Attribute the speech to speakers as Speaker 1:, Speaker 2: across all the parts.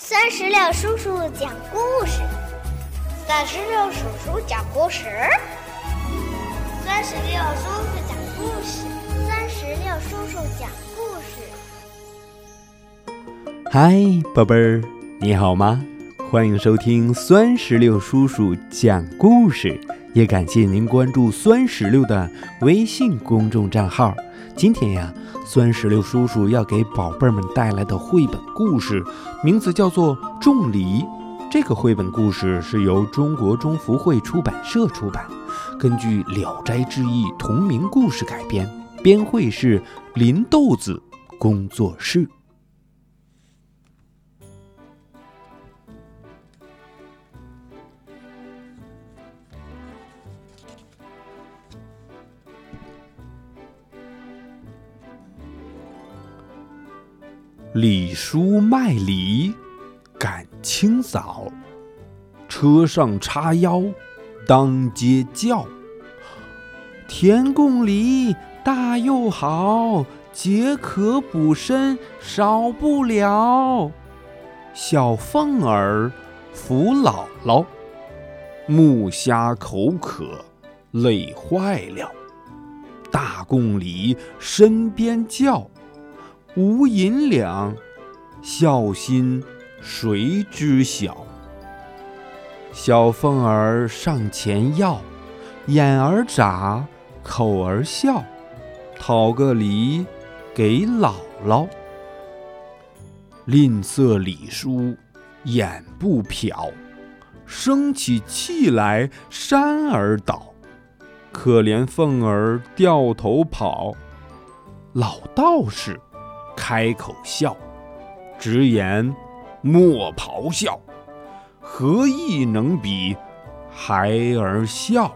Speaker 1: 酸石榴叔叔讲故事，
Speaker 2: 酸石榴叔叔讲故事，
Speaker 1: 酸石榴叔叔讲故事，酸石榴叔叔讲故
Speaker 3: 事。嗨，宝贝儿，你好吗？欢迎收听酸石榴叔叔讲故事，也感谢您关注酸石榴的微信公众账号。今天呀，酸石榴叔叔要给宝贝们带来的绘本故事，名字叫做《种梨》。这个绘本故事是由中国中福会出版社出版，根据《聊斋志异》同名故事改编，编绘是林豆子工作室。李叔卖梨，赶清早，车上叉腰，当街叫。甜贡梨大又好，解渴补身少不了。小凤儿扶姥姥，木虾口渴累坏了。大贡梨身边叫。无银两，孝心谁知晓？小凤儿上前要，眼儿眨，口儿笑，讨个梨给姥姥。吝啬李叔眼不瞟，生起气来山儿倒。可怜凤儿掉头跑，老道士。开口笑，直言莫咆哮，何意能比孩儿笑？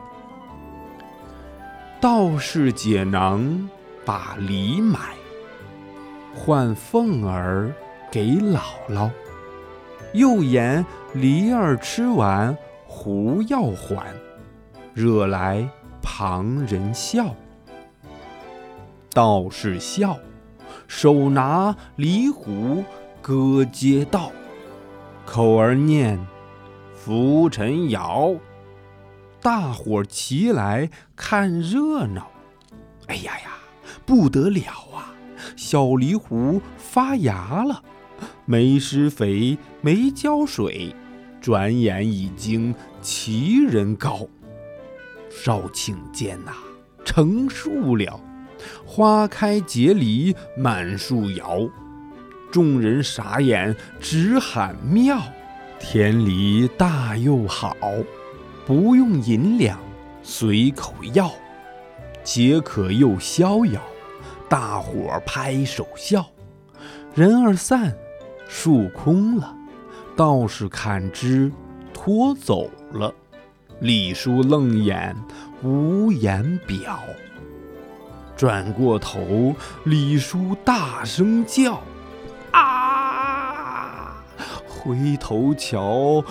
Speaker 3: 道士解囊把梨买，换凤儿给姥姥。又言梨儿吃完胡要还，惹来旁人笑。道士笑。手拿梨壶歌街道，口儿念浮尘谣，大伙儿齐来看热闹。哎呀呀，不得了啊！小梨壶发芽了，没施肥，没浇水，转眼已经齐人高。少顷间呐，成树了。花开结梨满树摇，众人傻眼直喊妙。田梨大又好，不用银两随口要，解渴又逍遥，大伙拍手笑。人儿散，树空了，道士砍枝拖走了，李叔愣眼无言表。转过头，李叔大声叫：“啊！”回头瞧，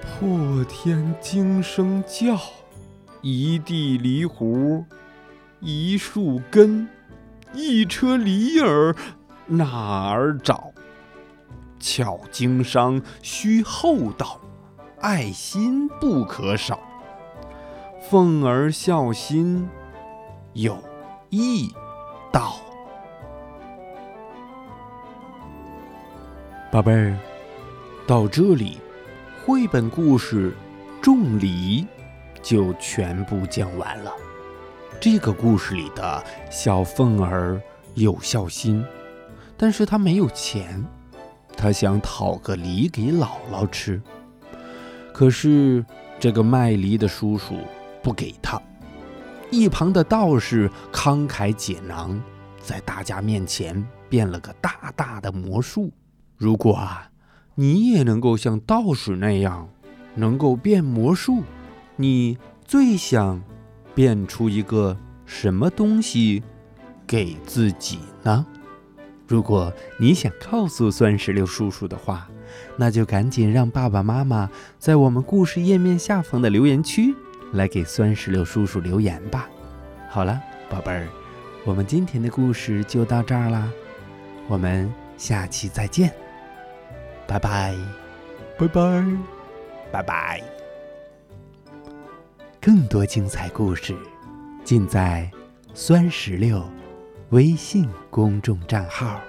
Speaker 3: 破天惊声叫，一地梨核，一树根，一车梨儿，哪儿找？巧经商须厚道，爱心不可少。凤儿孝心有。易道，宝贝儿，到这里，绘本故事《种梨》就全部讲完了。这个故事里的小凤儿有孝心，但是她没有钱，她想讨个梨给姥姥吃，可是这个卖梨的叔叔不给她。一旁的道士慷慨解囊，在大家面前变了个大大的魔术。如果啊，你也能够像道士那样，能够变魔术，你最想变出一个什么东西给自己呢？如果你想告诉酸石榴叔叔的话，那就赶紧让爸爸妈妈在我们故事页面下方的留言区。来给酸石榴叔叔留言吧。好了宝贝儿我们今天的故事就到这儿啦我们下期再见。
Speaker 4: 拜拜。
Speaker 3: 拜拜。
Speaker 4: 拜拜。
Speaker 3: 更多精彩故事尽在酸石榴微信公众账号。